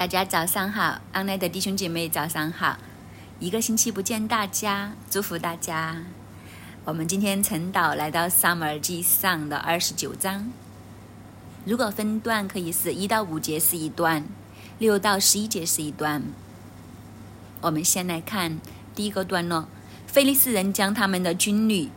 大家早上好，安奈的弟兄姐妹早上好，一个星期不见大家，祝福大家。我们今天晨祷来到撒母耳记上的二十九章，如果分段可以是一到五节是一段，六到十一节是一段。我们先来看第一个段落：菲利斯人将他们的军旅。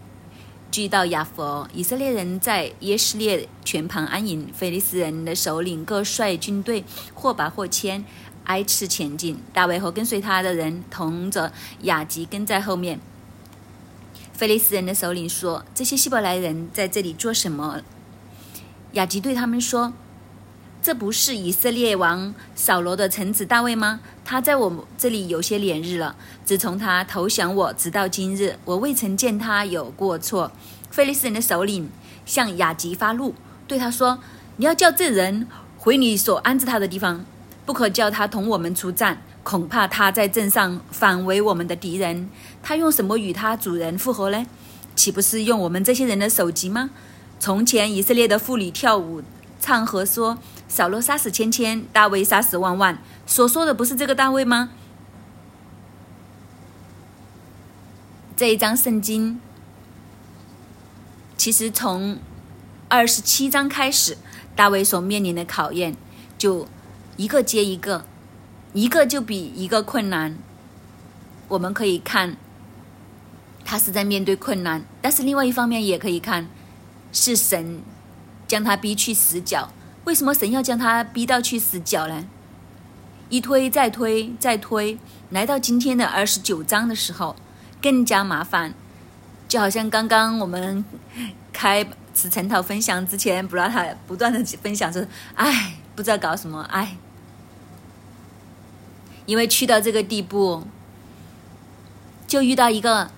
聚到亚佛，以色列人在耶斯列全旁安营。菲利斯人的首领各率军队，或拔或牵，挨次前进。大卫和跟随他的人同着雅吉跟在后面。菲利斯人的首领说：“这些希伯来人在这里做什么？”雅吉对他们说。这不是以色列王扫罗的臣子大卫吗？他在我这里有些连日了。自从他投降我，直到今日，我未曾见他有过错。菲利斯人的首领向雅吉发怒，对他说：“你要叫这人回你所安置他的地方，不可叫他同我们出战。恐怕他在镇上反为我们的敌人。他用什么与他主人复合呢？岂不是用我们这些人的首级吗？从前以色列的妇女跳舞。”唱和说：“扫罗杀死千千，大卫杀死万万。”所说的不是这个大卫吗？这一章圣经，其实从二十七章开始，大卫所面临的考验就一个接一个，一个就比一个困难。我们可以看，他是在面对困难，但是另外一方面也可以看，是神。将他逼去死角，为什么神要将他逼到去死角呢？一推再推再推，来到今天的二十九章的时候，更加麻烦。就好像刚刚我们开此晨祷分享之前，不让他不断的分享说：“哎，不知道搞什么，哎。”因为去到这个地步，就遇到一个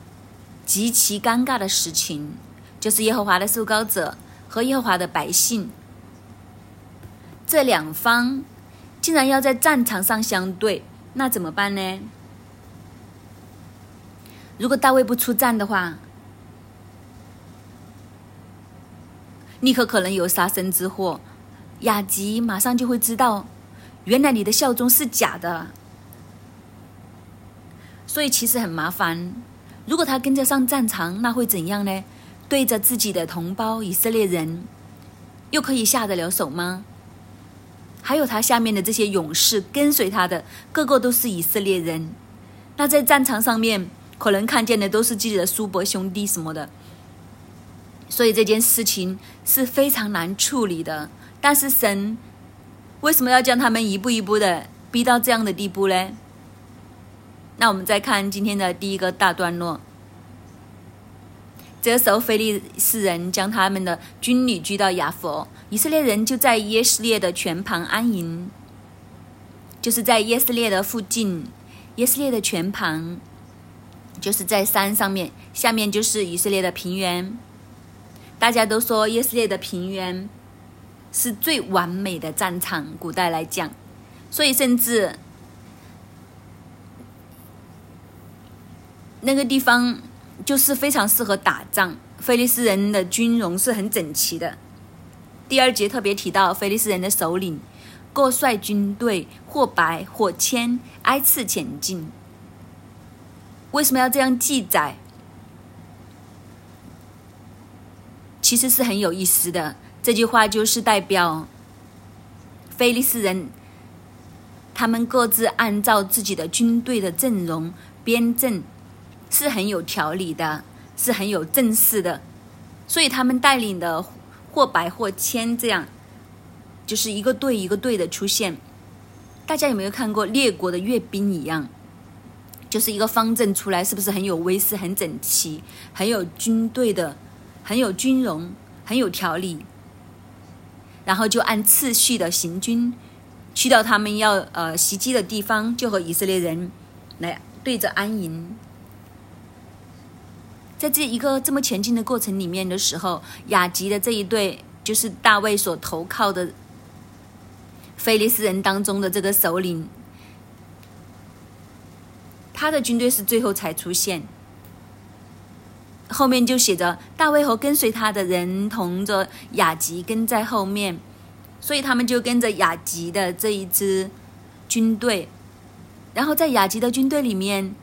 极其尴尬的事情，就是耶和华的受膏者。和耶和华的百姓，这两方竟然要在战场上相对，那怎么办呢？如果大卫不出战的话，立刻可能有杀身之祸。雅吉马上就会知道，原来你的效忠是假的，所以其实很麻烦。如果他跟着上战场，那会怎样呢？对着自己的同胞以色列人，又可以下得了手吗？还有他下面的这些勇士跟随他的，个个都是以色列人。那在战场上面，可能看见的都是自己的叔伯兄弟什么的。所以这件事情是非常难处理的。但是神为什么要将他们一步一步的逼到这样的地步呢？那我们再看今天的第一个大段落。这时候，菲利斯人将他们的军旅聚到亚佛，以色列人就在耶斯列的泉旁安营，就是在耶斯列的附近。耶斯列的泉旁，就是在山上面，下面就是以色列的平原。大家都说耶斯列的平原是最完美的战场，古代来讲，所以甚至那个地方。就是非常适合打仗。菲利斯人的军容是很整齐的。第二节特别提到，菲利斯人的首领各率军队，或白或千，挨次前进。为什么要这样记载？其实是很有意思的。这句话就是代表菲利斯人，他们各自按照自己的军队的阵容编阵。是很有条理的，是很有正式的，所以他们带领的或百或千这样，就是一个队一个队的出现。大家有没有看过列国的阅兵一样？就是一个方阵出来，是不是很有威势、很整齐、很有军队的、很有军容、很有条理？然后就按次序的行军，去到他们要呃袭击的地方，就和以色列人来对着安营。在这一个这么前进的过程里面的时候，雅吉的这一队就是大卫所投靠的菲利斯人当中的这个首领，他的军队是最后才出现。后面就写着大卫和跟随他的人同着雅吉跟在后面，所以他们就跟着雅吉的这一支。军队，然后在雅吉的军队里面，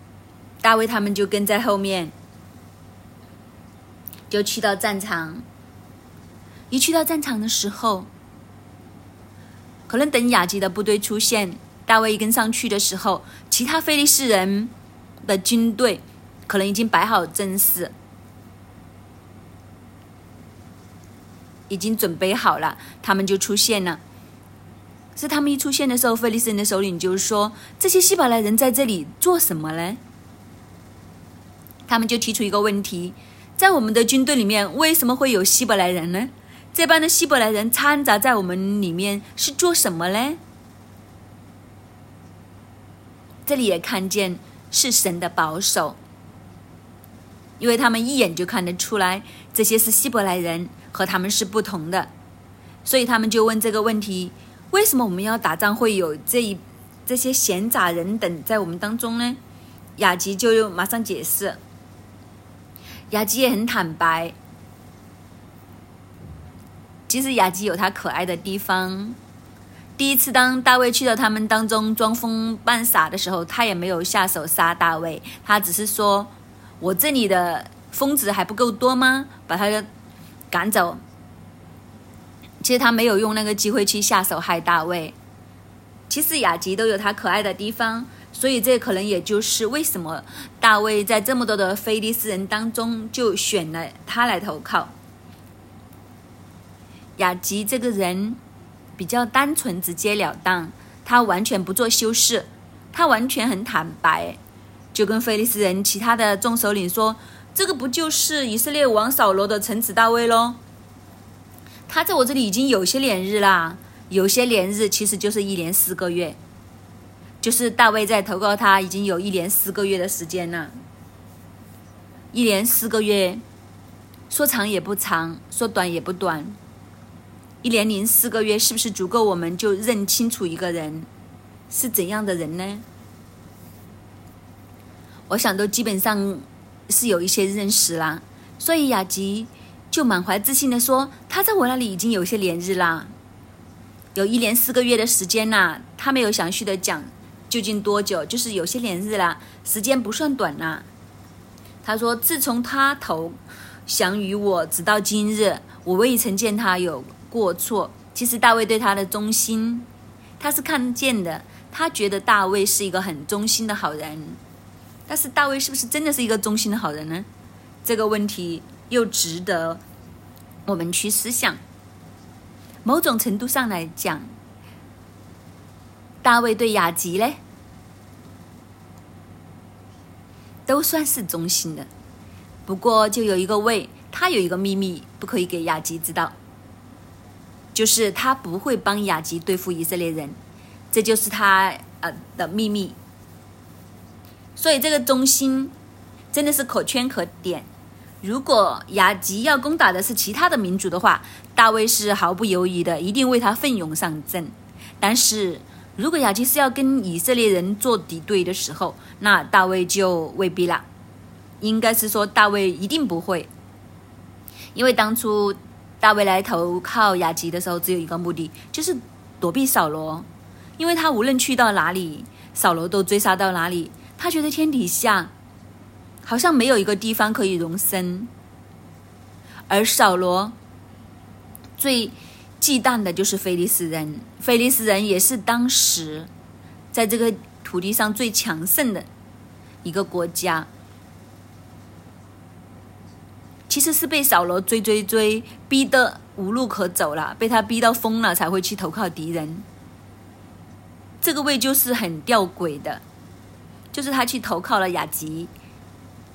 大卫他们就跟在后面，就去到战场。一去到战场的时候，可能等雅吉的部队出现，大卫一跟上去的时候，其他菲利士人的军队可能已经摆好阵势。已经准备好了，他们就出现了。是他们一出现的时候，菲利斯人的首领就说：“这些希伯来人在这里做什么呢？”他们就提出一个问题：在我们的军队里面，为什么会有希伯来人呢？这帮的希伯来人掺杂在我们里面是做什么呢？这里也看见是神的保守，因为他们一眼就看得出来，这些是希伯来人。和他们是不同的，所以他们就问这个问题：为什么我们要打仗会有这一这些闲杂人等在我们当中呢？雅吉就马上解释，雅吉也很坦白。其实雅吉有他可爱的地方。第一次当大卫去到他们当中装疯扮傻的时候，他也没有下手杀大卫，他只是说：“我这里的疯子还不够多吗？把他。”赶走。其实他没有用那个机会去下手害大卫。其实雅吉都有他可爱的地方，所以这可能也就是为什么大卫在这么多的非利士人当中就选了他来投靠。雅吉这个人比较单纯、直截了当，他完全不做修饰，他完全很坦白，就跟菲利斯人其他的众首领说。这个不就是以色列王扫罗的臣子大卫喽？他在我这里已经有些连日啦，有些连日其实就是一年四个月，就是大卫在投靠他已经有一年四个月的时间了。一年四个月，说长也不长，说短也不短。一年零四个月是不是足够我们就认清楚一个人是怎样的人呢？我想都基本上。是有一些认识啦，所以雅吉就满怀自信的说：“他在我那里已经有些连日啦，有一年四个月的时间啦。”他没有详细的讲究竟多久，就是有些连日啦，时间不算短啦。他说：“自从他投降于我，直到今日，我未曾见他有过错。其实大卫对他的忠心，他是看见的，他觉得大卫是一个很忠心的好人。”但是大卫是不是真的是一个忠心的好人呢？这个问题又值得我们去思想。某种程度上来讲，大卫对雅吉呢，都算是忠心的。不过就有一个位，他有一个秘密不可以给雅吉知道，就是他不会帮雅吉对付以色列人，这就是他呃的秘密。所以这个中心真的是可圈可点。如果雅吉要攻打的是其他的民族的话，大卫是毫不犹豫的，一定为他奋勇上阵。但是如果雅吉是要跟以色列人做敌对的时候，那大卫就未必了。应该是说大卫一定不会，因为当初大卫来投靠雅吉的时候，只有一个目的，就是躲避扫罗，因为他无论去到哪里，扫罗都追杀到哪里。他觉得天底下好像没有一个地方可以容身，而扫罗最忌惮的就是菲利斯人。菲利斯人也是当时在这个土地上最强盛的一个国家，其实是被扫罗追追追，逼得无路可走了，被他逼到疯了，才会去投靠敌人。这个位就是很吊诡的。就是他去投靠了雅吉，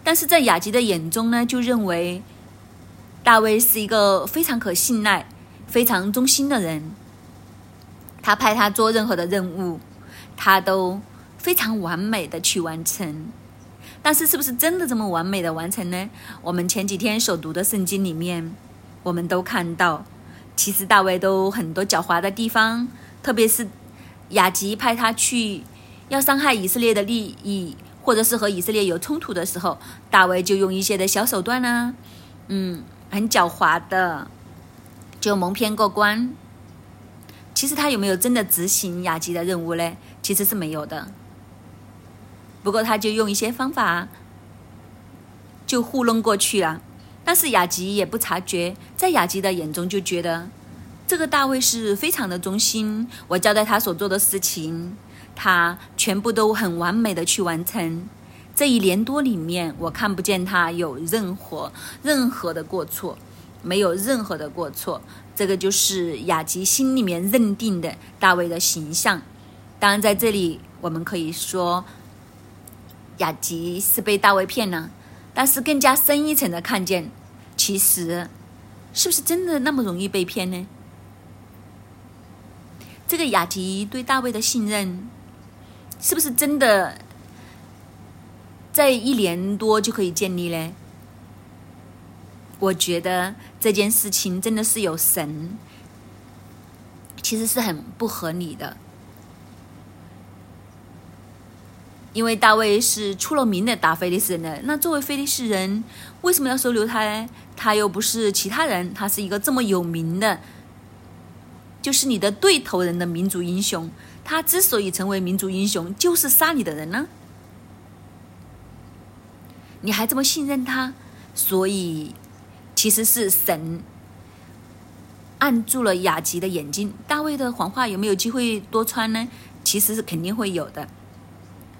但是在雅吉的眼中呢，就认为大卫是一个非常可信赖、非常忠心的人。他派他做任何的任务，他都非常完美的去完成。但是，是不是真的这么完美的完成呢？我们前几天所读的圣经里面，我们都看到，其实大卫都很多狡猾的地方，特别是雅吉派他去。要伤害以色列的利益，或者是和以色列有冲突的时候，大卫就用一些的小手段呢，嗯，很狡猾的，就蒙骗过关。其实他有没有真的执行雅吉的任务呢？其实是没有的。不过他就用一些方法就糊弄过去了。但是雅吉也不察觉，在雅吉的眼中就觉得这个大卫是非常的忠心。我交代他所做的事情，他全部都很完美的去完成。这一年多里面，我看不见他有任何任何的过错，没有任何的过错。这个就是雅吉心里面认定的大卫的形象。当然，在这里我们可以说，雅吉是被大卫骗了。但是更加深一层的看见，其实是不是真的那么容易被骗呢？这个雅吉对大卫的信任，是不是真的在一年多就可以建立呢？我觉得这件事情真的是有神，其实是很不合理的。因为大卫是出了名的打非利士人的，那作为非利士人，为什么要收留他呢？他又不是其他人，他是一个这么有名的，就是你的对头人的民族英雄。他之所以成为民族英雄，就是杀你的人呢。你还这么信任他，所以其实是神按住了雅吉的眼睛。大卫的谎话有没有机会多穿呢？其实是肯定会有的。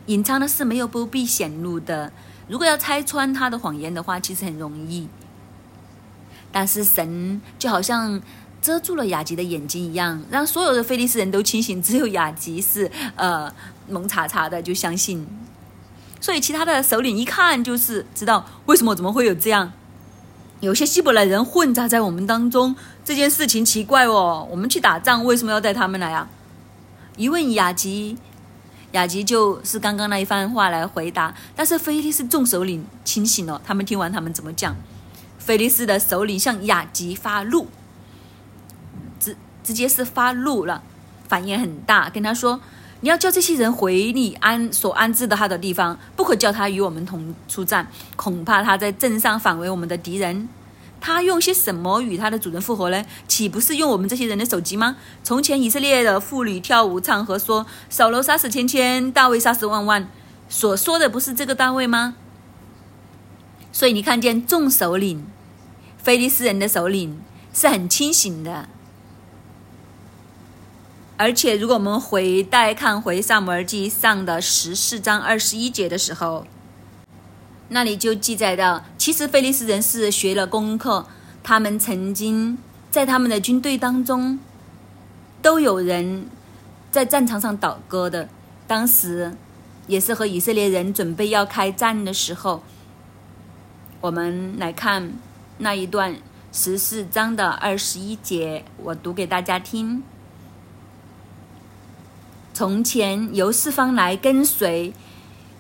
隐藏的事没有不必显露的。如果要拆穿他的谎言的话，其实很容易。但是神就好像遮住了雅吉的眼睛一样，让所有的菲利斯人都清醒，只有雅吉是呃蒙查查的就相信。所以其他的首领一看就是知道为什么怎么会有这样，有些希伯来人混杂在我们当中，这件事情奇怪哦。我们去打仗为什么要带他们来啊？一问雅吉。雅吉就是刚刚那一番话来回答，但是菲利斯众首领清醒了，他们听完他们怎么讲？菲利斯的首领向雅吉发怒，直直接是发怒了，反应很大，跟他说：“你要叫这些人回你安所安置的他的地方，不可叫他与我们同出战，恐怕他在镇上反为我们的敌人。”他用些什么与他的主人复合呢？岂不是用我们这些人的手机吗？从前以色列的妇女跳舞唱和说：“扫罗杀死千千，大卫杀死万万。”所说的不是这个大卫吗？所以你看见众首领，菲利斯人的首领是很清醒的。而且，如果我们回带看回萨摩尔记上的十四章二十一节的时候。那里就记载到，其实菲利斯人是学了功课，他们曾经在他们的军队当中都有人在战场上倒戈的。当时也是和以色列人准备要开战的时候，我们来看那一段十四章的二十一节，我读给大家听。从前由四方来跟随。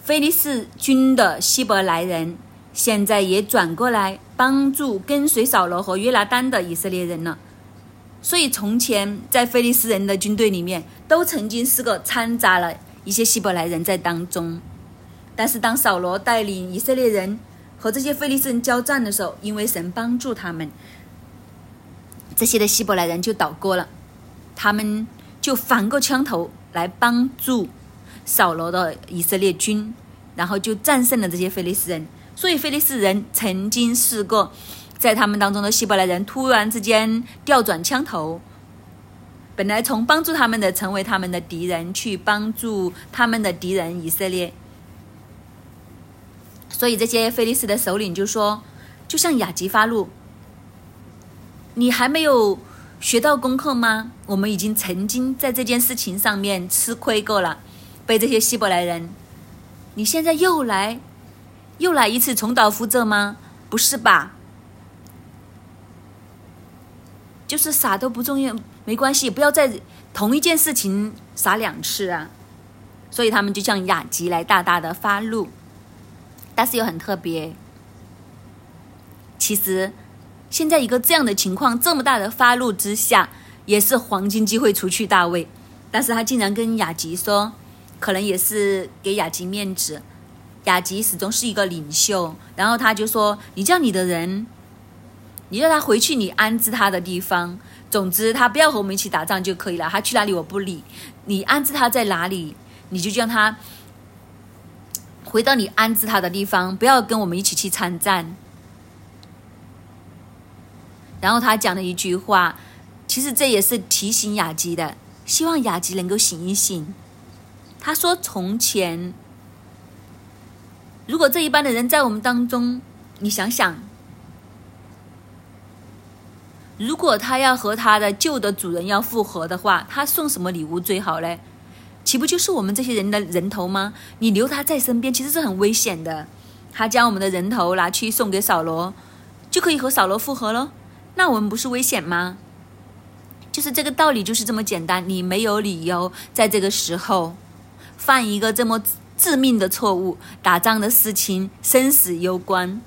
菲利士军的希伯来人现在也转过来帮助跟随扫罗和约拿丹的以色列人了。所以从前在菲利斯人的军队里面，都曾经是个掺杂了一些希伯来人在当中。但是当扫罗带领以色列人和这些菲利斯人交战的时候，因为神帮助他们，这些的希伯来人就倒戈了，他们就反过枪头来帮助。扫罗的以色列军，然后就战胜了这些菲利斯人。所以菲利斯人曾经试过，在他们当中的希伯来人突然之间调转枪头，本来从帮助他们的，成为他们的敌人，去帮助他们的敌人以色列。所以这些菲利斯的首领就说：“就像雅吉发怒，你还没有学到功课吗？我们已经曾经在这件事情上面吃亏过了。”被这些希伯来人，你现在又来，又来一次重蹈覆辙吗？不是吧？就是傻都不重要，没关系，不要在同一件事情傻两次啊。所以他们就向雅吉来大大的发怒，但是又很特别。其实现在一个这样的情况，这么大的发怒之下，也是黄金机会除去大卫，但是他竟然跟雅吉说。可能也是给雅吉面子，雅吉始终是一个领袖，然后他就说：“你叫你的人，你叫他回去，你安置他的地方。总之，他不要和我们一起打仗就可以了。他去哪里我不理，你安置他在哪里，你就叫他回到你安置他的地方，不要跟我们一起去参战。然后他讲了一句话，其实这也是提醒雅吉的，希望雅吉能够醒一醒。他说：“从前，如果这一般的人在我们当中，你想想。”如果他要和他的旧的主人要复合的话，他送什么礼物最好嘞？岂不就是我们这些人的人头吗？你留他在身边，其实是很危险的。他将我们的人头拿去送给扫罗，就可以和扫罗复合了。那我们不是危险吗？就是这个道理，就是这么简单。你没有理由在这个时候犯一个这么致命的错误。打仗的事情生死攸关，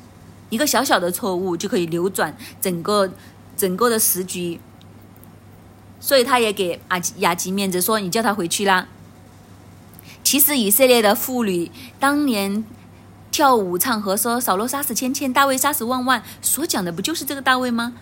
一个小小的错误就可以扭转整个。整个的时局，所以他也给阿雅吉面子，说你叫他回去啦。其实以色列的妇女当年跳舞唱和说扫罗杀死千千，大卫杀死万万，所讲的不就是这个大卫吗？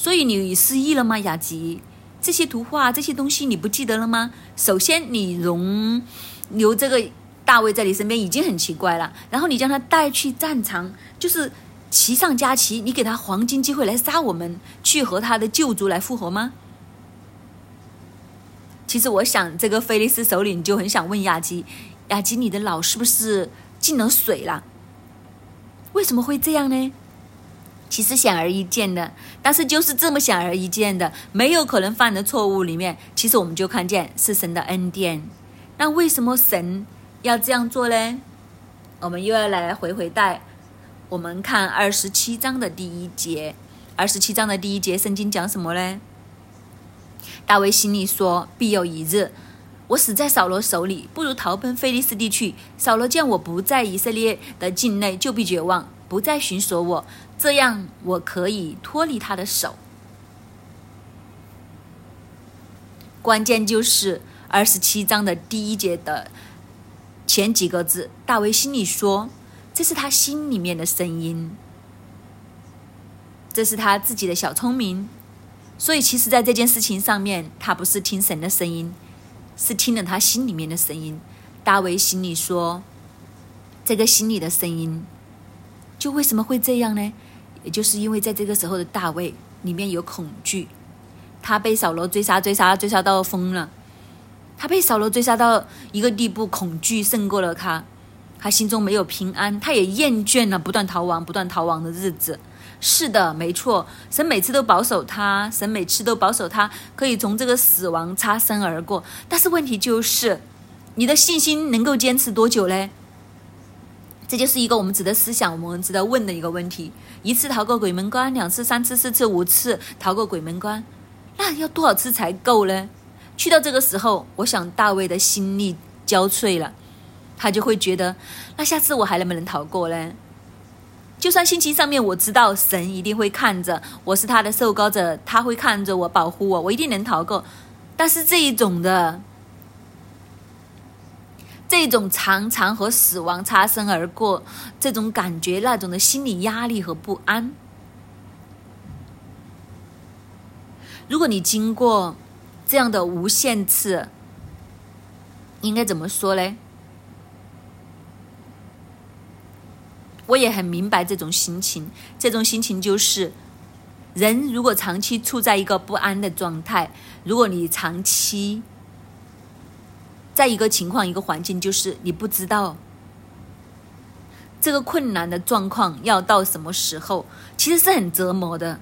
所以你失忆了吗，雅吉？这些图画这些东西你不记得了吗？首先你容留这个大卫在你身边已经很奇怪了，然后你将他带去战场，就是。旗上加旗，你给他黄金机会来杀我们，去和他的旧族来复合吗？其实我想，这个菲利斯首领就很想问亚基：亚基，你的脑是不是进了水了？为什么会这样呢？其实显而易见的，但是就是这么显而易见的，没有可能犯的错误里面，其实我们就看见是神的恩典。那为什么神要这样做呢？我们又要来回回带。我们看二十七章的第一节，二十七章的第一节，圣经讲什么呢？大卫心里说：“必有一日，我死在扫罗手里，不如逃奔菲利斯地去。扫罗见我不在以色列的境内，就必绝望，不再寻索我，这样我可以脱离他的手。”关键就是二十七章的第一节的前几个字，大卫心里说。这是他心里面的声音，这是他自己的小聪明，所以其实，在这件事情上面，他不是听神的声音，是听了他心里面的声音。大卫心里说：“这个心里的声音，就为什么会这样呢？也就是因为在这个时候的大卫里面有恐惧，他被扫罗追杀，追杀，追杀到疯了，他被扫罗追杀到一个地步，恐惧胜过了他。”他心中没有平安，他也厌倦了不断逃亡、不断逃亡的日子。是的，没错，神每次都保守他，神每次都保守他，可以从这个死亡擦身而过。但是问题就是，你的信心能够坚持多久呢？这就是一个我们值得思想、我们值得问的一个问题。一次逃过鬼门关，两次、三次、四次、五次逃过鬼门关，那要多少次才够呢？去到这个时候，我想大卫的心力交瘁了。他就会觉得，那下次我还能不能逃过呢？就算心情上面我知道神一定会看着，我是他的受膏者，他会看着我保护我，我一定能逃过。但是这一种的，这种常常和死亡擦身而过，这种感觉，那种的心理压力和不安，如果你经过这样的无限次，应该怎么说呢？我也很明白这种心情，这种心情就是，人如果长期处在一个不安的状态，如果你长期在一个情况、一个环境，就是你不知道这个困难的状况要到什么时候，其实是很折磨的。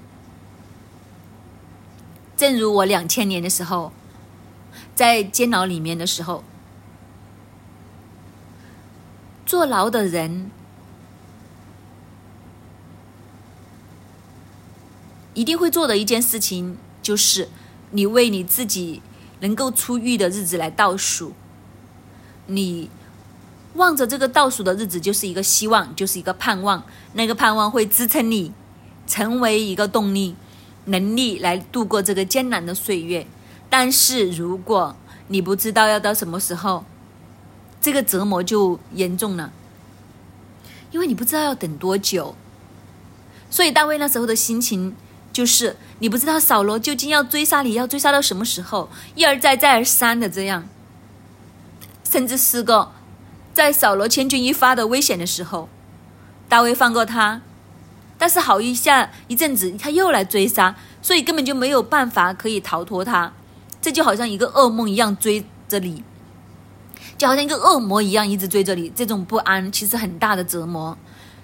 正如我两千年的时候，在监牢里面的时候，坐牢的人。一定会做的一件事情，就是你为你自己能够出狱的日子来倒数。你望着这个倒数的日子，就是一个希望，就是一个盼望。那个盼望会支撑你，成为一个动力、能力来度过这个艰难的岁月。但是如果你不知道要到什么时候，这个折磨就严重了，因为你不知道要等多久。所以大卫那时候的心情。就是你不知道扫罗究竟要追杀你，要追杀到什么时候，一而再再而三的这样，甚至是个在扫罗千钧一发的危险的时候，大卫放过他，但是好一下一阵子他又来追杀，所以根本就没有办法可以逃脱他。这就好像一个噩梦一样追着你，就好像一个恶魔一样一直追着你。这种不安其实很大的折磨，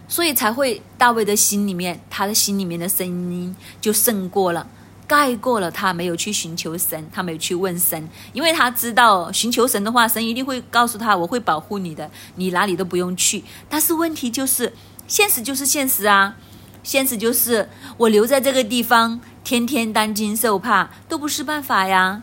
所以才会大卫的心里面，他的心里面的声音就胜过了。盖过了他没有去寻求神，他没有去问神，因为他知道寻求神的话，神一定会告诉他我会保护你的，你哪里都不用去。但是问题就是，现实就是现实啊，现实就是我留在这个地方，天天担惊受怕都不是办法呀。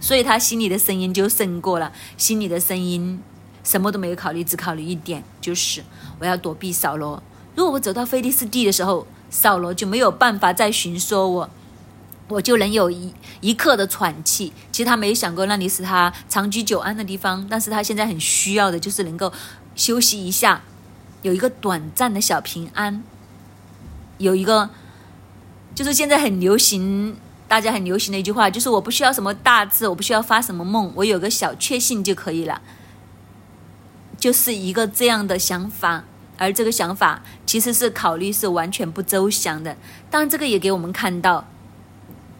所以他心里的声音就胜过了，心里的声音什么都没有考虑，只考虑一点，就是我要躲避扫罗。如果我走到菲利斯地的时候，扫罗就没有办法再寻说我。我就能有一一刻的喘气。其实他没想过那里是他长居久安的地方，但是他现在很需要的就是能够休息一下，有一个短暂的小平安，有一个就是现在很流行，大家很流行的一句话，就是我不需要什么大志，我不需要发什么梦，我有个小确幸就可以了，就是一个这样的想法。而这个想法其实是考虑是完全不周详的。当，这个也给我们看到。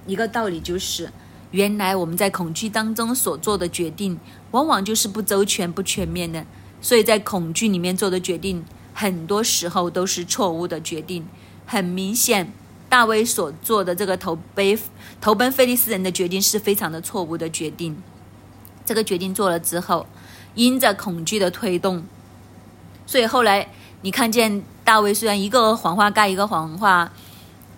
一个道理就是，原来我们在恐惧当中所做的决定，往往就是不周全、不全面的。所以在恐惧里面做的决定，很多时候都是错误的决定。很明显，大卫所做的这个投奔投奔菲利斯人的决定是非常的错误的决定。这个决定做了之后，因着恐惧的推动，所以后来你看见大卫虽然一个谎话盖一个谎话。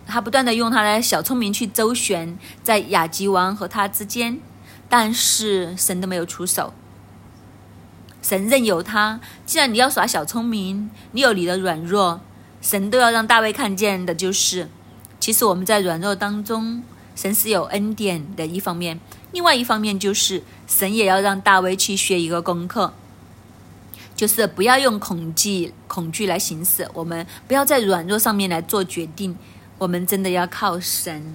他不断的用他的小聪明去周旋在亚吉王和他之间，但是神都没有出手，神任由他。既然你要耍小聪明，你有你的软弱，神都要让大卫看见的就是，其实我们在软弱当中，神是有恩典的一方面；另外一方面就是，神也要让大卫去学一个功课，就是不要用恐惧恐惧来行事，我们不要在软弱上面来做决定。我们真的要靠神，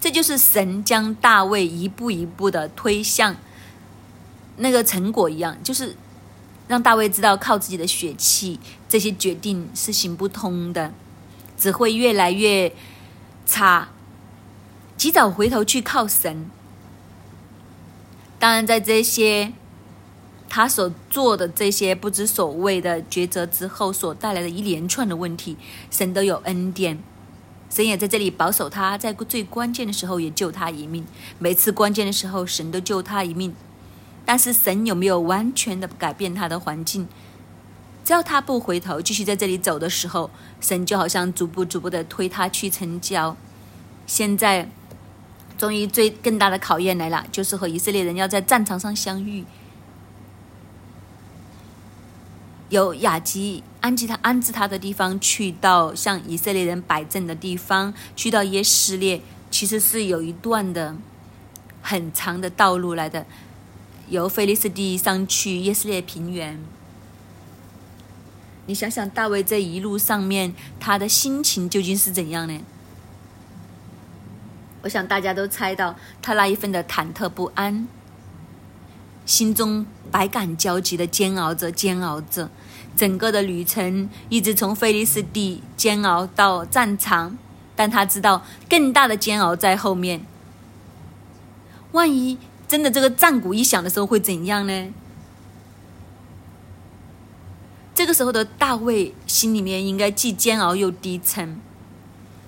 这就是神将大卫一步一步的推向那个成果一样，就是让大卫知道靠自己的血气这些决定是行不通的，只会越来越差。及早回头去靠神。当然，在这些。他所做的这些不知所谓的抉择之后，所带来的一连串的问题，神都有恩典，神也在这里保守他，在最关键的时候也救他一命。每次关键的时候，神都救他一命。但是神有没有完全的改变他的环境？只要他不回头，继续在这里走的时候，神就好像逐步逐步的推他去成交。现在，终于最更大的考验来了，就是和以色列人要在战场上相遇。由雅吉安吉他安置他的地方，去到向以色列人摆阵的地方，去到耶斯列，其实是有一段的很长的道路来的。由菲利斯地上去耶斯列平原，你想想大卫这一路上面他的心情究竟是怎样呢？我想大家都猜到他那一份的忐忑不安，心中百感交集的煎熬着，煎熬着。整个的旅程一直从菲利斯地煎熬到战场，但他知道更大的煎熬在后面。万一真的这个战鼓一响的时候会怎样呢？这个时候的大卫心里面应该既煎熬又低沉，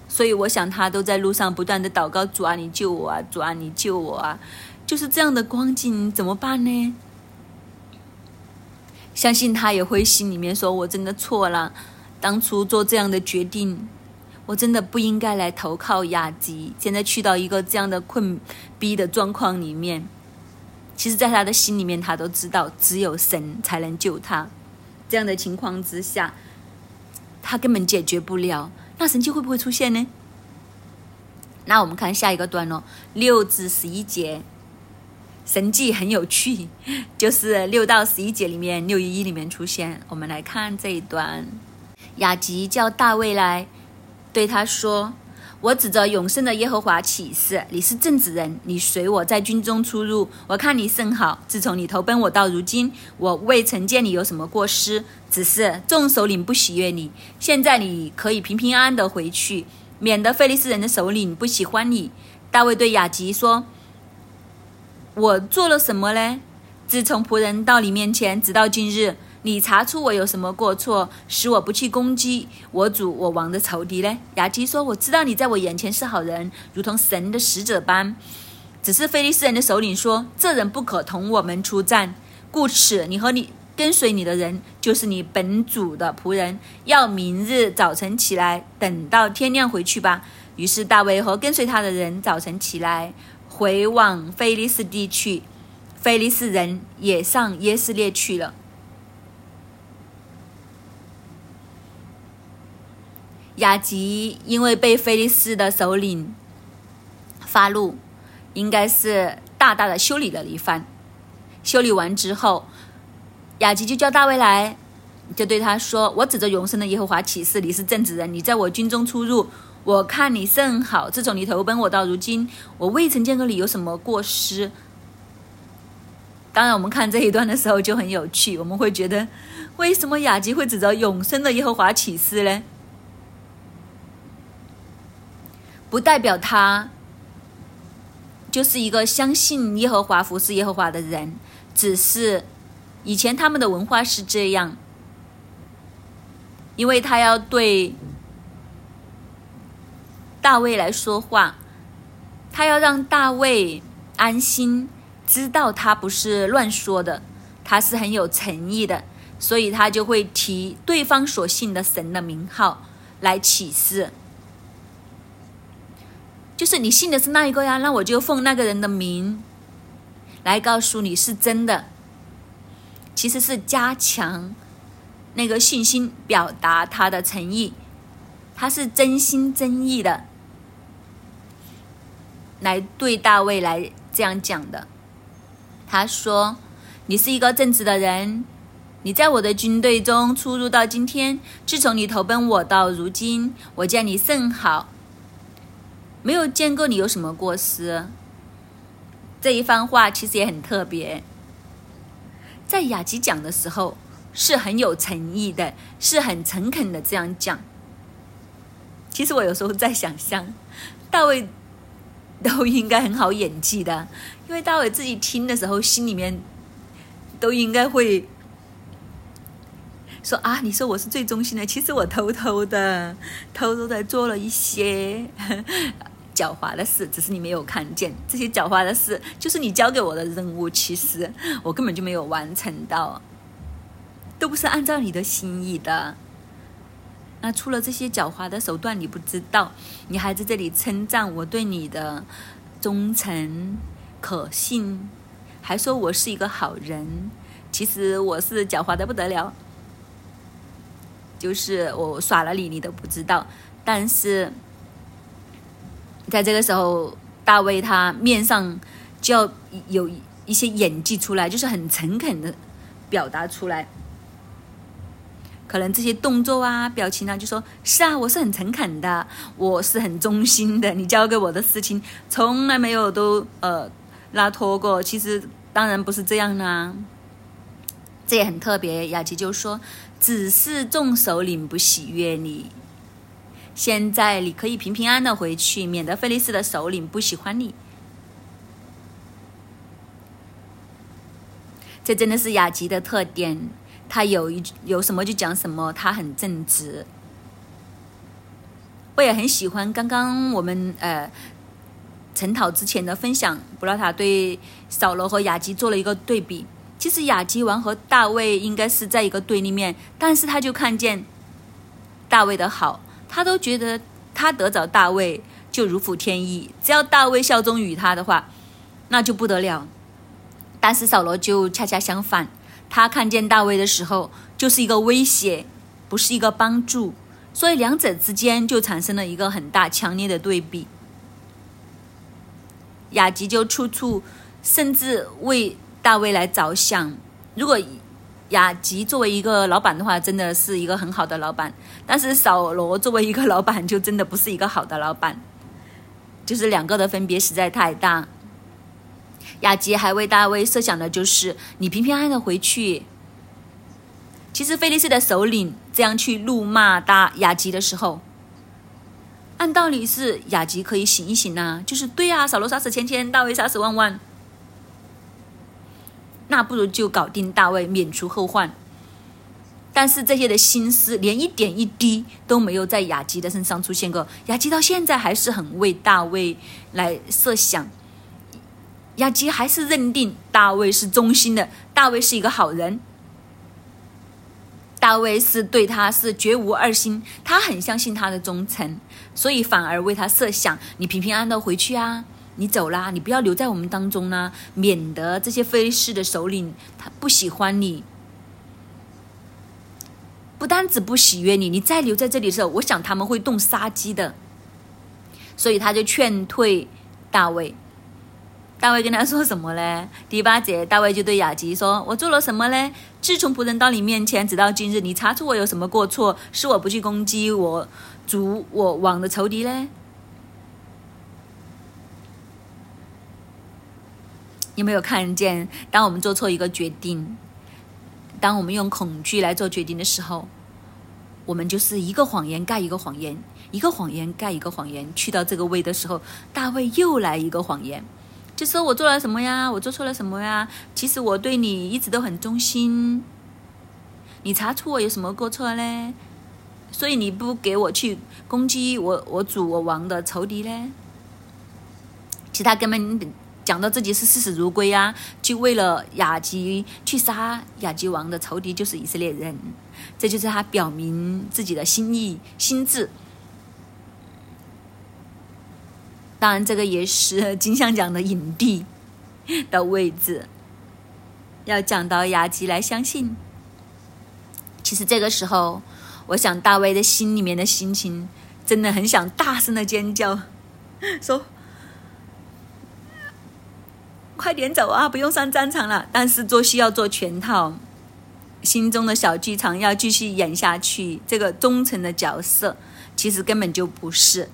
所以我想他都在路上不断的祷告：主啊，你救我啊！主啊，你救我啊！就是这样的光景，怎么办呢？相信他也会心里面说：“我真的错了，当初做这样的决定，我真的不应该来投靠雅吉。现在去到一个这样的困逼的状况里面，其实，在他的心里面，他都知道只有神才能救他。这样的情况之下，他根本解决不了。那神迹会不会出现呢？那我们看下一个段落，六至十一节。”神迹很有趣，就是六到十一节里面，六一一里面出现。我们来看这一段，雅吉叫大卫来，对他说：“我指着永生的耶和华起誓，你是正直人，你随我在军中出入，我看你甚好。自从你投奔我到如今，我未曾见你有什么过失，只是众首领不喜悦你。现在你可以平平安安的回去，免得菲利斯人的首领不喜欢你。大卫对雅吉说：“我做了什么呢？自从仆人到你面前，直到今日。”你查出我有什么过错，使我不去攻击我主我王的仇敌呢？雅基说：“我知道你在我眼前是好人，如同神的使者般。只是菲利斯人的首领说，这人不可同我们出战，故此你和你跟随你的人，就是你本主的仆人，要明日早晨起来，等到天亮回去吧。”于是大卫和跟随他的人早晨起来，回往菲利斯地去。菲利斯人也上耶斯列去了。雅吉因为被菲利斯的首领发怒，应该是大大的修理了一番。修理完之后，雅吉就叫大卫来，就对他说：“我指着永生的耶和华起誓，你是正直人，你在我军中出入，我看你甚好。自从你投奔我到如今，我未曾见过你有什么过失。”当然，我们看这一段的时候就很有趣，我们会觉得，为什么雅吉会指着永生的耶和华起誓呢？不代表他就是一个相信耶和华、服侍耶和华的人，只是以前他们的文化是这样，因为他要对大卫来说话，他要让大卫安心，知道他不是乱说的，他是很有诚意的，所以他就会提对方所信的神的名号来启示。就是你信的是那一个呀，那我就奉那个人的名来告诉你是真的。其实是加强那个信心，表达他的诚意，他是真心真意的来对大卫来这样讲的。他说：“你是一个正直的人，你在我的军队中出入到今天，自从你投奔我到如今，我见你甚好。”没有见过你有什么过失，这一番话其实也很特别。在雅集讲的时候是很有诚意的，是很诚恳的这样讲。其实我有时候在想象，大卫都应该很好演技的，因为大卫自己听的时候心里面都应该会说啊，你说我是最忠心的，其实我偷偷的、偷偷的做了一些。狡猾的事，只是你没有看见。这些狡猾的事，就是你交给我的任务。其实我根本就没有完成到，都不是按照你的心意的。那除了这些狡猾的手段，你不知道，你还在这里称赞我对你的忠诚、可信，还说我是一个好人。其实我是狡猾的不得了，就是我耍了你，你都不知道。但是。在这个时候，大卫他面上就要有一些演技出来，就是很诚恳的表达出来。可能这些动作啊、表情啊，就说是啊，我是很诚恳的，我是很忠心的。你交给我的事情，从来没有都呃拉脱过。其实当然不是这样啦，这也很特别。雅琪就说：“只是众首领不喜悦你。”现在你可以平平安安的回去，免得菲利斯的首领不喜欢你。这真的是雅吉的特点，他有一有什么就讲什么，他很正直。我也很喜欢刚刚我们呃陈讨之前的分享，布拉塔对扫罗和雅基做了一个对比。其实雅基王和大卫应该是在一个对立面，但是他就看见大卫的好。他都觉得他得着大卫就如虎添翼，只要大卫效忠于他的话，那就不得了。但是扫罗就恰恰相反，他看见大卫的时候就是一个威胁，不是一个帮助，所以两者之间就产生了一个很大强烈的对比。雅吉就处处甚至为大卫来着想，如果雅吉作为一个老板的话，真的是一个很好的老板，但是扫罗作为一个老板，就真的不是一个好的老板，就是两个的分别实在太大。雅吉还为大卫设想的就是你平平安安的回去。其实菲利斯的首领这样去怒骂大雅吉的时候，按道理是雅吉可以醒一醒呐，就是对啊，扫罗杀死千千，大卫杀死万万。那不如就搞定大卫，免除后患。但是这些的心思连一点一滴都没有在雅吉的身上出现过。雅吉到现在还是很为大卫来设想，雅基还是认定大卫是忠心的，大卫是一个好人，大卫是对他是绝无二心，他很相信他的忠诚，所以反而为他设想，你平平安安的回去啊。你走啦，你不要留在我们当中呢，免得这些非士的首领他不喜欢你，不单止不喜悦你，你再留在这里的时候，我想他们会动杀机的。所以他就劝退大卫。大卫跟他说什么呢？第八节，大卫就对雅吉说：“我做了什么呢？自从仆人到你面前，直到今日，你查出我有什么过错，是我不去攻击我主我王的仇敌呢？”有没有看见？当我们做错一个决定，当我们用恐惧来做决定的时候，我们就是一个谎言盖一个谎言，一个谎言盖一个谎言。去到这个位的时候，大卫又来一个谎言，就说我做了什么呀？我做错了什么呀？其实我对你一直都很忠心，你查出我有什么过错嘞？所以你不给我去攻击我我主我王的仇敌嘞？其他根本。讲到自己是视死如归啊，就为了雅吉去杀雅吉王的仇敌就是以色列人，这就是他表明自己的心意心智。当然，这个也是金像奖的影帝的位置。要讲到雅吉来相信，其实这个时候，我想大卫的心里面的心情真的很想大声的尖叫，说。快点走啊！不用上战场了，但是做戏要做全套，心中的小剧场要继续演下去。这个忠诚的角色，其实根本就不是，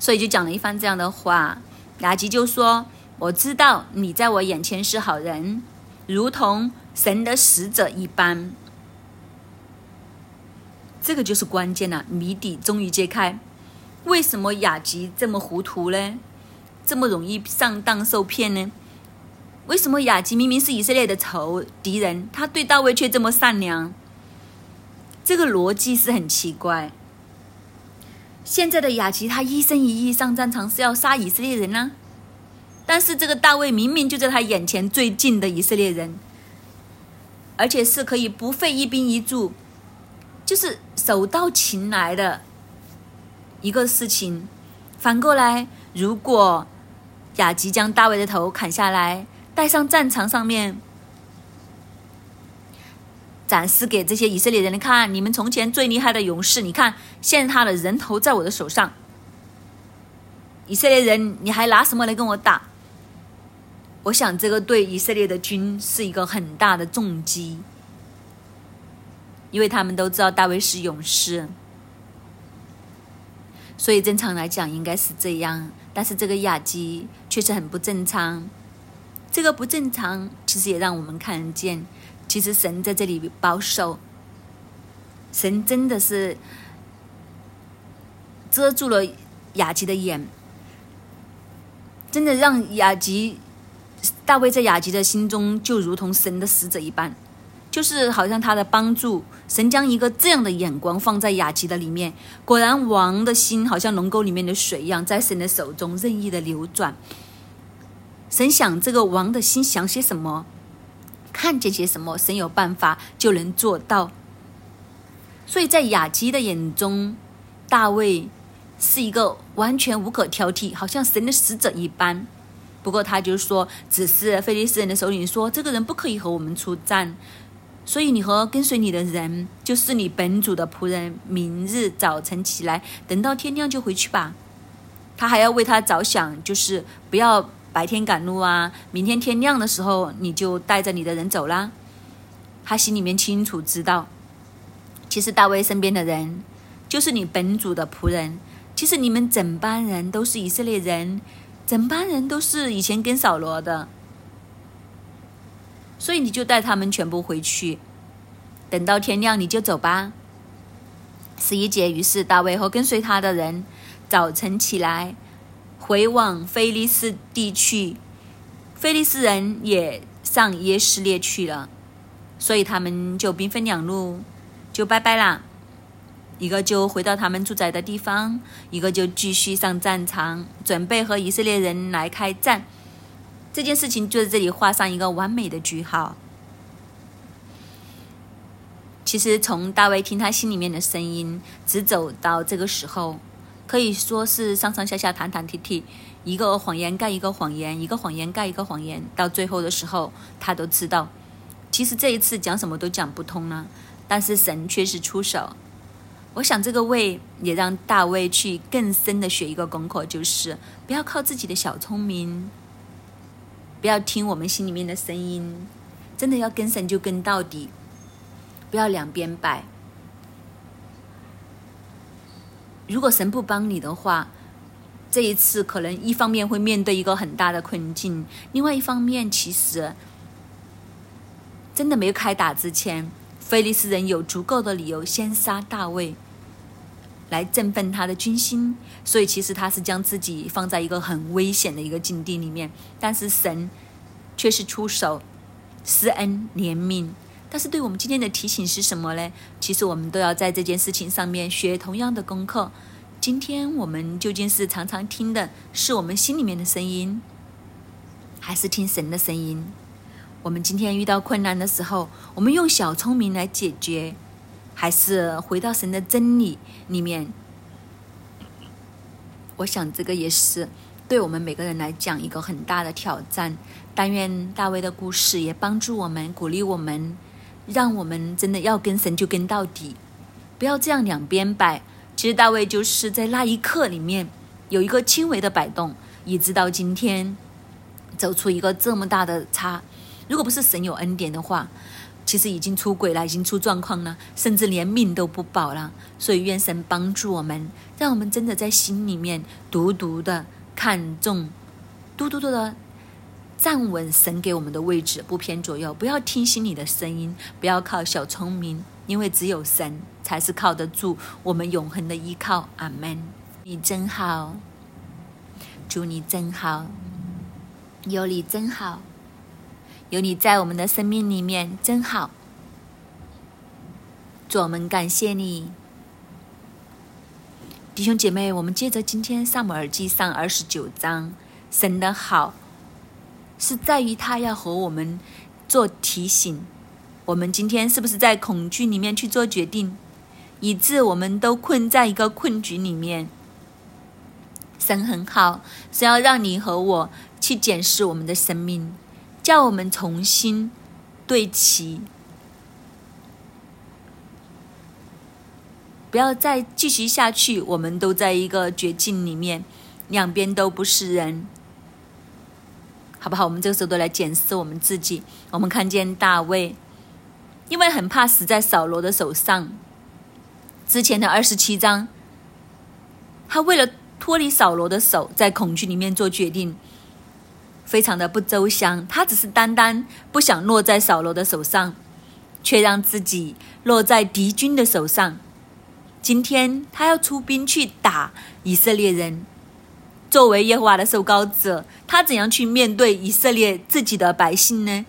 所以就讲了一番这样的话。雅吉就说：“我知道你在我眼前是好人，如同神的使者一般。”这个就是关键了，谜底终于揭开。为什么雅吉这么糊涂呢？这么容易上当受骗呢？为什么雅吉明明是以色列的仇敌人，他对大卫却这么善良？这个逻辑是很奇怪。现在的雅吉他一心一意上战场是要杀以色列人呢，但是这个大卫明明就在他眼前最近的以色列人，而且是可以不费一兵一卒，就是手到擒来的一个事情。反过来，如果雅吉将大卫的头砍下来，带上战场上面，展示给这些以色列人看。你们从前最厉害的勇士，你看，现在他的人头在我的手上。以色列人，你还拿什么来跟我打？我想，这个对以色列的军是一个很大的重击，因为他们都知道大卫是勇士，所以正常来讲应该是这样。但是这个雅基确实很不正常，这个不正常其实也让我们看见，其实神在这里保守，神真的是遮住了雅吉的眼，真的让雅吉大卫在雅吉的心中就如同神的使者一般。就是好像他的帮助，神将一个这样的眼光放在雅吉的里面。果然，王的心好像龙沟里面的水一样，在神的手中任意的流转。神想这个王的心想些什么，看见些什么，神有办法就能做到。所以在雅基的眼中，大卫是一个完全无可挑剔，好像神的使者一般。不过他就说，只是菲利斯人的首领说，这个人不可以和我们出战。所以你和跟随你的人，就是你本主的仆人。明日早晨起来，等到天亮就回去吧。他还要为他着想，就是不要白天赶路啊。明天天亮的时候，你就带着你的人走啦。他心里面清楚知道，其实大卫身边的人就是你本主的仆人，其实你们整班人都是以色列人，整班人都是以前跟扫罗的，所以你就带他们全部回去，等到天亮你就走吧。十一节，于是大卫和跟随他的人早晨起来，回往菲利斯地去，菲利斯人也上耶斯列去了。所以他们就兵分两路，就拜拜啦。一个就回到他们住宅的地方，一个就继续上战场，准备和以色列人来开战。这件事情就在这里画上一个完美的句号。其实从大卫听他心里面的声音，直走到这个时候，可以说是上上下下、弹弹踢踢，一个谎言盖一个谎言，一个谎言盖一个谎言，到最后的时候，他都知道。其实这一次讲什么都讲不通了，但是神却是出手。我想这个位也让大卫去更深的学一个功课，就是不要靠自己的小聪明，不要听我们心里面的声音，真的要跟神就跟到底，不要两边摆。如果神不帮你的话，这一次可能一方面会面对一个很大的困境，另外一方面其实。真的没有开打之前，菲利斯人有足够的理由先杀大卫，来振奋他的军心。所以其实他是将自己放在一个很危险的一个境地里面。但是神却是出手施恩怜悯。但是对我们今天的提醒是什么呢？其实我们都要在这件事情上面学同样的功课。今天我们究竟是常常听的是我们心里面的声音，还是听神的声音？我们今天遇到困难的时候，我们用小聪明来解决，还是回到神的真理里面？我想这个也是对我们每个人来讲一个很大的挑战。但愿大卫的故事也帮助我们，鼓励我们，让我们真的要跟神就跟到底，不要这样两边摆。其实大卫就是在那一刻里面有一个轻微的摆动，以致到今天走出一个这么大的差。如果不是神有恩典的话，其实已经出轨了，已经出状况了，甚至连命都不保了。所以愿神帮助我们，让我们真的在心里面独独的看重，嘟嘟嘟的站稳神给我们的位置，不偏左右。不要听心里的声音，不要靠小聪明，因为只有神才是靠得住我们永恒的依靠。阿门。你真好，祝你真好，有你真好。有你在我们的生命里面真好，主我们感谢你，弟兄姐妹，我们接着今天萨姆耳记上二十九章，神的好是在于他要和我们做提醒，我们今天是不是在恐惧里面去做决定，以致我们都困在一个困局里面？神很好，是要让你和我去检视我们的生命。叫我们重新对齐，不要再继续下去。我们都在一个绝境里面，两边都不是人，好不好？我们这个时候都来检视我们自己。我们看见大卫，因为很怕死在扫罗的手上，之前的二十七章，他为了脱离扫罗的手，在恐惧里面做决定。非常的不周详，他只是单单不想落在扫罗的手上，却让自己落在敌军的手上。今天他要出兵去打以色列人，作为耶和华的受膏者，他怎样去面对以色列自己的百姓呢？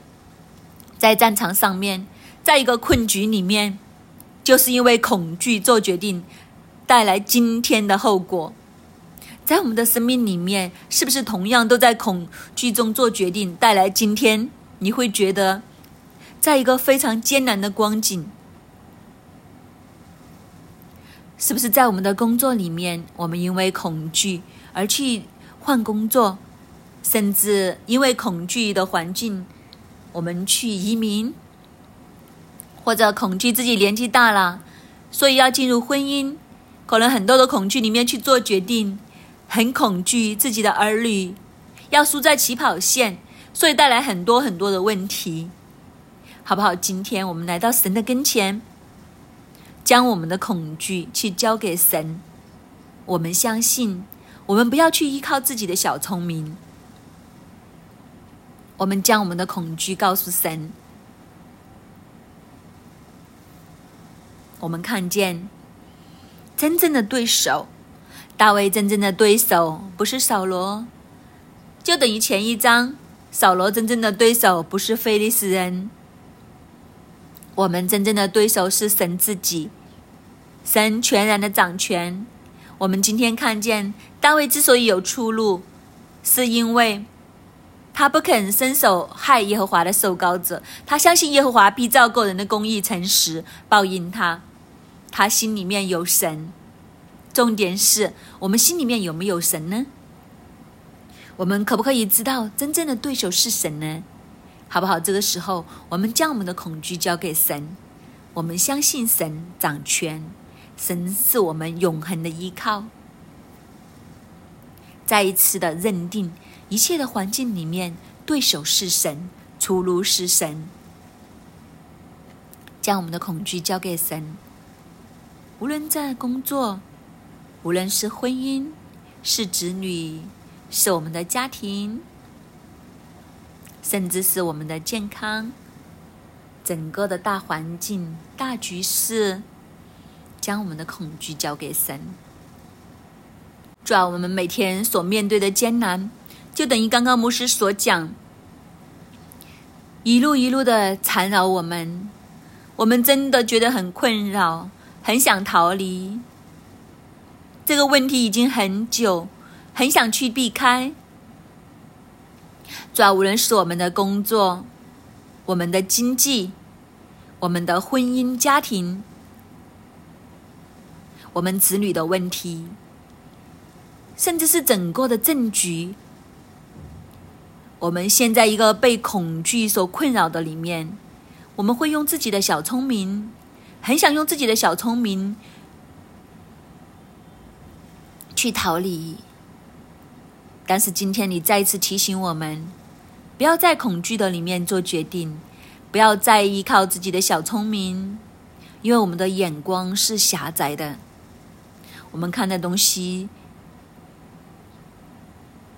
在战场上面，在一个困局里面，就是因为恐惧做决定，带来今天的后果。在我们的生命里面，是不是同样都在恐惧中做决定，带来今天你会觉得，在一个非常艰难的光景？是不是在我们的工作里面，我们因为恐惧而去换工作，甚至因为恐惧的环境，我们去移民，或者恐惧自己年纪大了，所以要进入婚姻，可能很多的恐惧里面去做决定。很恐惧自己的儿女要输在起跑线，所以带来很多很多的问题。好不好？今天我们来到神的跟前，将我们的恐惧去交给神。我们相信，我们不要去依靠自己的小聪明。我们将我们的恐惧告诉神。我们看见真正的对手，大卫真正的对手不是扫罗，就等于前一章扫罗真正的对手不是菲利斯人。我们真正的对手是神自己，神全然的掌权。我们今天看见大卫之所以有出路，是因为他不肯伸手害耶和华的受膏者，他相信耶和华必照个人的公义诚实报应他。他心里面有神，重点是我们心里面有没有神呢？我们可不可以知道真正的对手是神呢？好不好？这个时候，我们将我们的恐惧交给神，我们相信神掌权，神是我们永恒的依靠。再一次的认定，一切的环境里面，对手是神，出路是神。将我们的恐惧交给神。无论在工作，无论是婚姻，是子女，是我们的家庭，甚至是我们的健康，整个的大环境、大局势，将我们的恐惧交给神。主要我们每天所面对的艰难，就等于刚刚牧师所讲，一路一路的缠绕我们，我们真的觉得很困扰。很想逃离这个问题，已经很久，很想去避开。主要无论是我们的工作、我们的经济、我们的婚姻家庭、我们子女的问题，甚至是整个的政局，我们现在一个被恐惧所困扰的里面，我们会用自己的小聪明。很想用自己的小聪明去逃离，但是今天你再一次提醒我们，不要在恐惧的里面做决定，不要再依靠自己的小聪明，因为我们的眼光是狭窄的，我们看的东西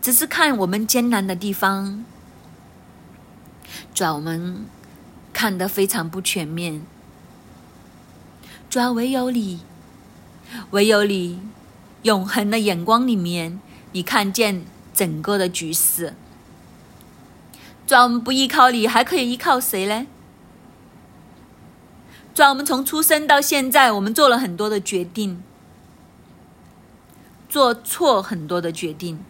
只是看我们艰难的地方，主要我们看的非常不全面。主要唯有你，唯有你永恒的眼光里面，你看见整个的局势。主要我们不依靠你，还可以依靠谁呢？主要我们从出生到现在，我们做了很多的决定，做错很多的决定。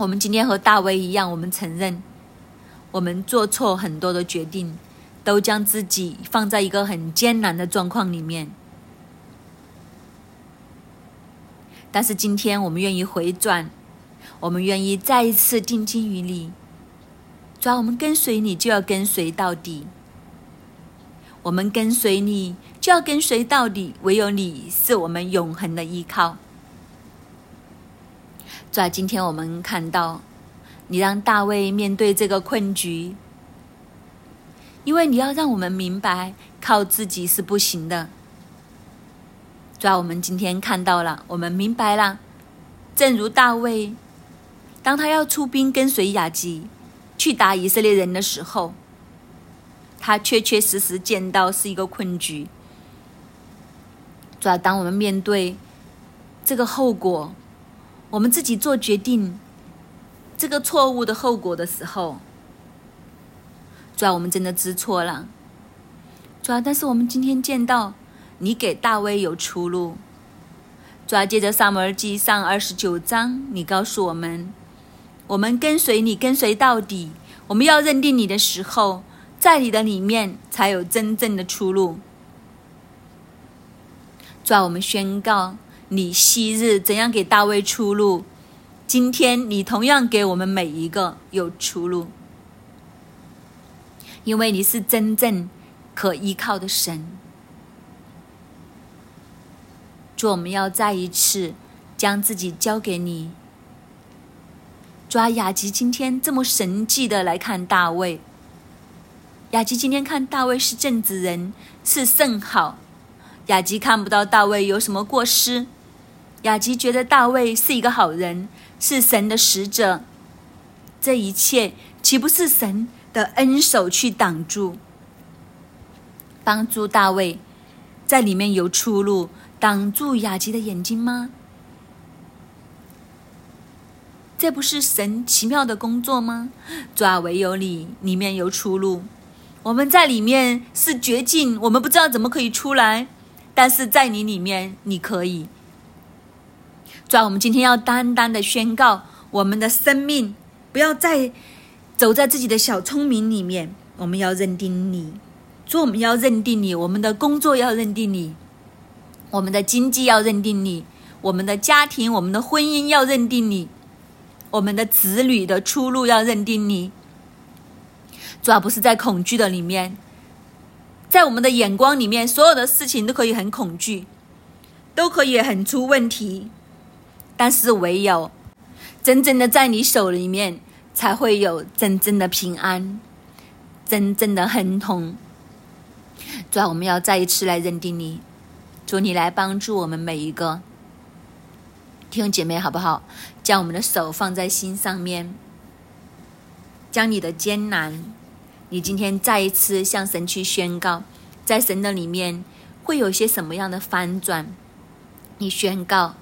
我们今天和大卫一样，我们承认，我们做错很多的决定。都将自己放在一个很艰难的状况里面，但是今天我们愿意回转，我们愿意再一次定睛于你，主要我们跟随你就要跟随到底，我们跟随你就要跟随到底，唯有你是我们永恒的依靠。主要今天我们看到，你让大卫面对这个困局。因为你要让我们明白，靠自己是不行的。主要我们今天看到了，我们明白了。正如大卫，当他要出兵跟随亚基去打以色列人的时候，他确确实实见到是一个困局。主要当我们面对这个后果，我们自己做决定，这个错误的后果的时候。主要我们真的知错了，主要但是我们今天见到你给大卫有出路。主要接着萨摩尔记上二十九章，你告诉我们，我们跟随你，跟随到底。我们要认定你的时候，在你的里面才有真正的出路。主要我们宣告，你昔日怎样给大卫出路，今天你同样给我们每一个有出路。因为你是真正可依靠的神，主，我们要再一次将自己交给你。主啊，雅吉今天这么神迹的来看大卫，雅吉今天看大卫是正直人，是甚好。雅吉看不到大卫有什么过失。雅吉觉得大卫是一个好人，是神的使者。这一切岂不是神的恩手去挡住、帮助大卫，在里面有出路，挡住雅吉的眼睛吗？这不是神奇妙的工作吗？主啊，唯有你里面有出路。我们在里面是绝境，我们不知道怎么可以出来，但是在你里面，你可以。主要，我们今天要单单的宣告，我们的生命不要再走在自己的小聪明里面。我们要认定你，主，我们要认定你，我们的工作要认定你，我们的经济要认定你，我们的家庭、我们的婚姻要认定你，我们的子女的出路要认定你。主要不是在恐惧的里面，在我们的眼光里面，所有的事情都可以很恐惧，都可以很出问题。但是唯有真正的在你手里面，才会有真正的平安，真正的亨通。主要我们要再一次来认定你，主你来帮助我们每一个弟兄姐妹，好不好？将我们的手放在心上面，将你的艰难，你今天再一次向神去宣告，在神的里面会有些什么样的翻转？你宣告。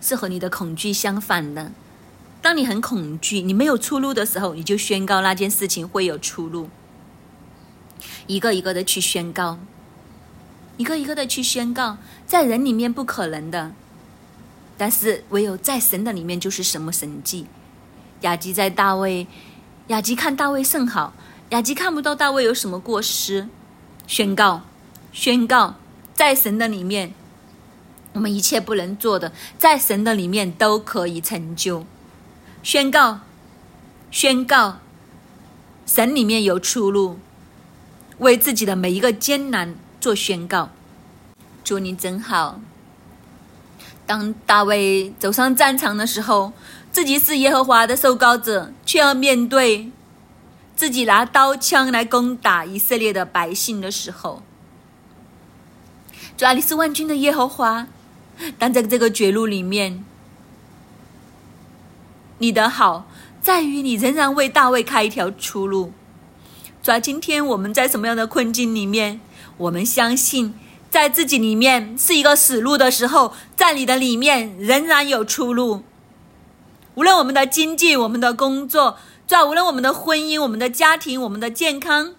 是和你的恐惧相反的。当你很恐惧、你没有出路的时候，你就宣告那件事情会有出路。一个一个的去宣告，一个一个的去宣告，在人里面不可能的，但是唯有在神的里面就是什么神迹。雅吉在大卫，雅吉看大卫甚好，雅吉看不到大卫有什么过失。宣告，宣告，在神的里面。我们一切不能做的，在神的里面都可以成就。宣告，宣告，神里面有出路，为自己的每一个艰难做宣告。祝你真好。当大卫走上战场的时候，自己是耶和华的受膏者，却要面对自己拿刀枪来攻打以色列的百姓的时候，主啊，你是万军的耶和华。但在这个绝路里面，你的好在于你仍然为大卫开一条出路。主啊，今天我们在什么样的困境里面？我们相信，在自己里面是一个死路的时候，在你的里面仍然有出路。无论我们的经济、我们的工作，主啊，无论我们的婚姻、我们的家庭、我们的健康，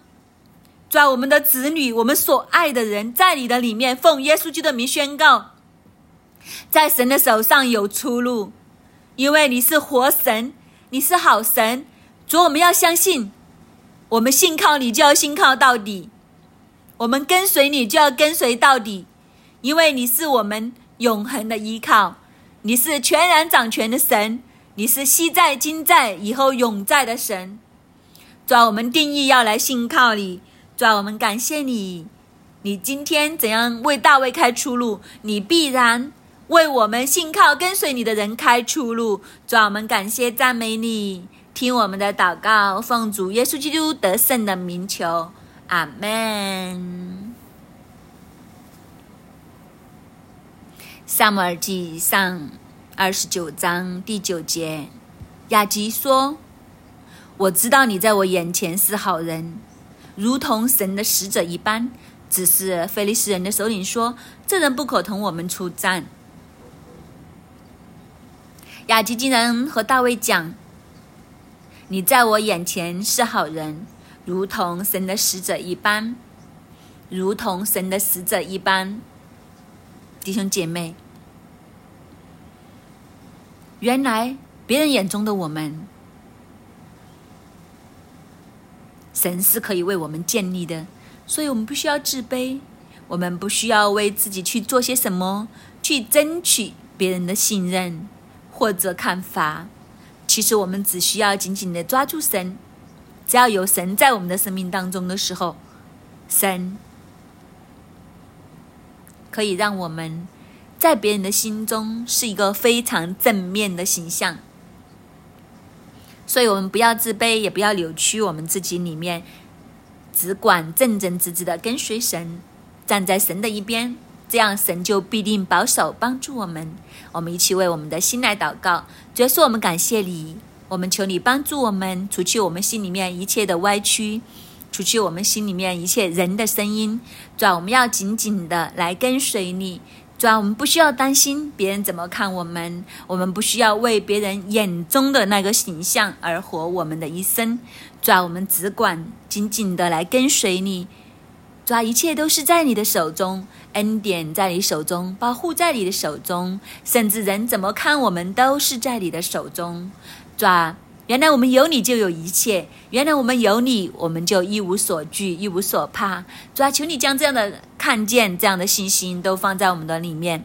主啊，我们的子女、我们所爱的人，在你的里面，奉耶稣基督的名宣告。在神的手上有出路，因为你是活神，你是好神。主，我们要相信，我们信靠你就要信靠到底，我们跟随你就要跟随到底，因为你是我们永恒的依靠，你是全然掌权的神，你是昔在、今在、以后永在的神。主，我们定义要来信靠你。主，我们感谢你，你今天怎样为大卫开出路，你必然。为我们信靠跟随你的人开出路，主我们感谢赞美你，听我们的祷告，奉主耶稣基督得胜的名求，阿门。萨姆尔记上二十九章第九节，雅吉说：“我知道你在我眼前是好人，如同神的使者一般。只是菲利斯人的首领说，这人不可同我们出战。”雅吉竟然和大卫讲：“你在我眼前是好人，如同神的使者一般，如同神的使者一般。”弟兄姐妹，原来别人眼中的我们，神是可以为我们建立的，所以我们不需要自卑，我们不需要为自己去做些什么，去争取别人的信任。或者看法，其实我们只需要紧紧的抓住神。只要有神在我们的生命当中的时候，神可以让我们在别人的心中是一个非常正面的形象。所以，我们不要自卑，也不要扭曲我们自己里面只管正正直直的跟随神，站在神的一边，这样神就必定保守帮助我们。我们一起为我们的心来祷告，主要是我们感谢你，我们求你帮助我们，除去我们心里面一切的歪曲，除去我们心里面一切人的声音，主要我们要紧紧的来跟随你。主要我们不需要担心别人怎么看我们，我们不需要为别人眼中的那个形象而活我们的一生。主要我们只管紧紧的来跟随你。主要一切都是在你的手中，恩典在你手中，保护在你的手中，甚至人怎么看我们都是在你的手中。主啊原来我们有你就有一切，原来我们有你，我们就一无所惧，一无所怕。主啊，求你将这样的看见、这样的信心都放在我们的里面，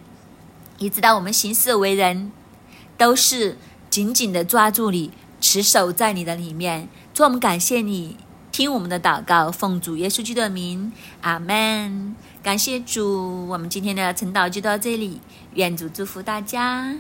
一直到我们行事为人都是紧紧的抓住你，持守在你的里面。主，我们感谢你，听我们的祷告，奉主耶稣基督的名，阿门。感谢主，我们今天的晨祷就到这里，愿主祝福大家。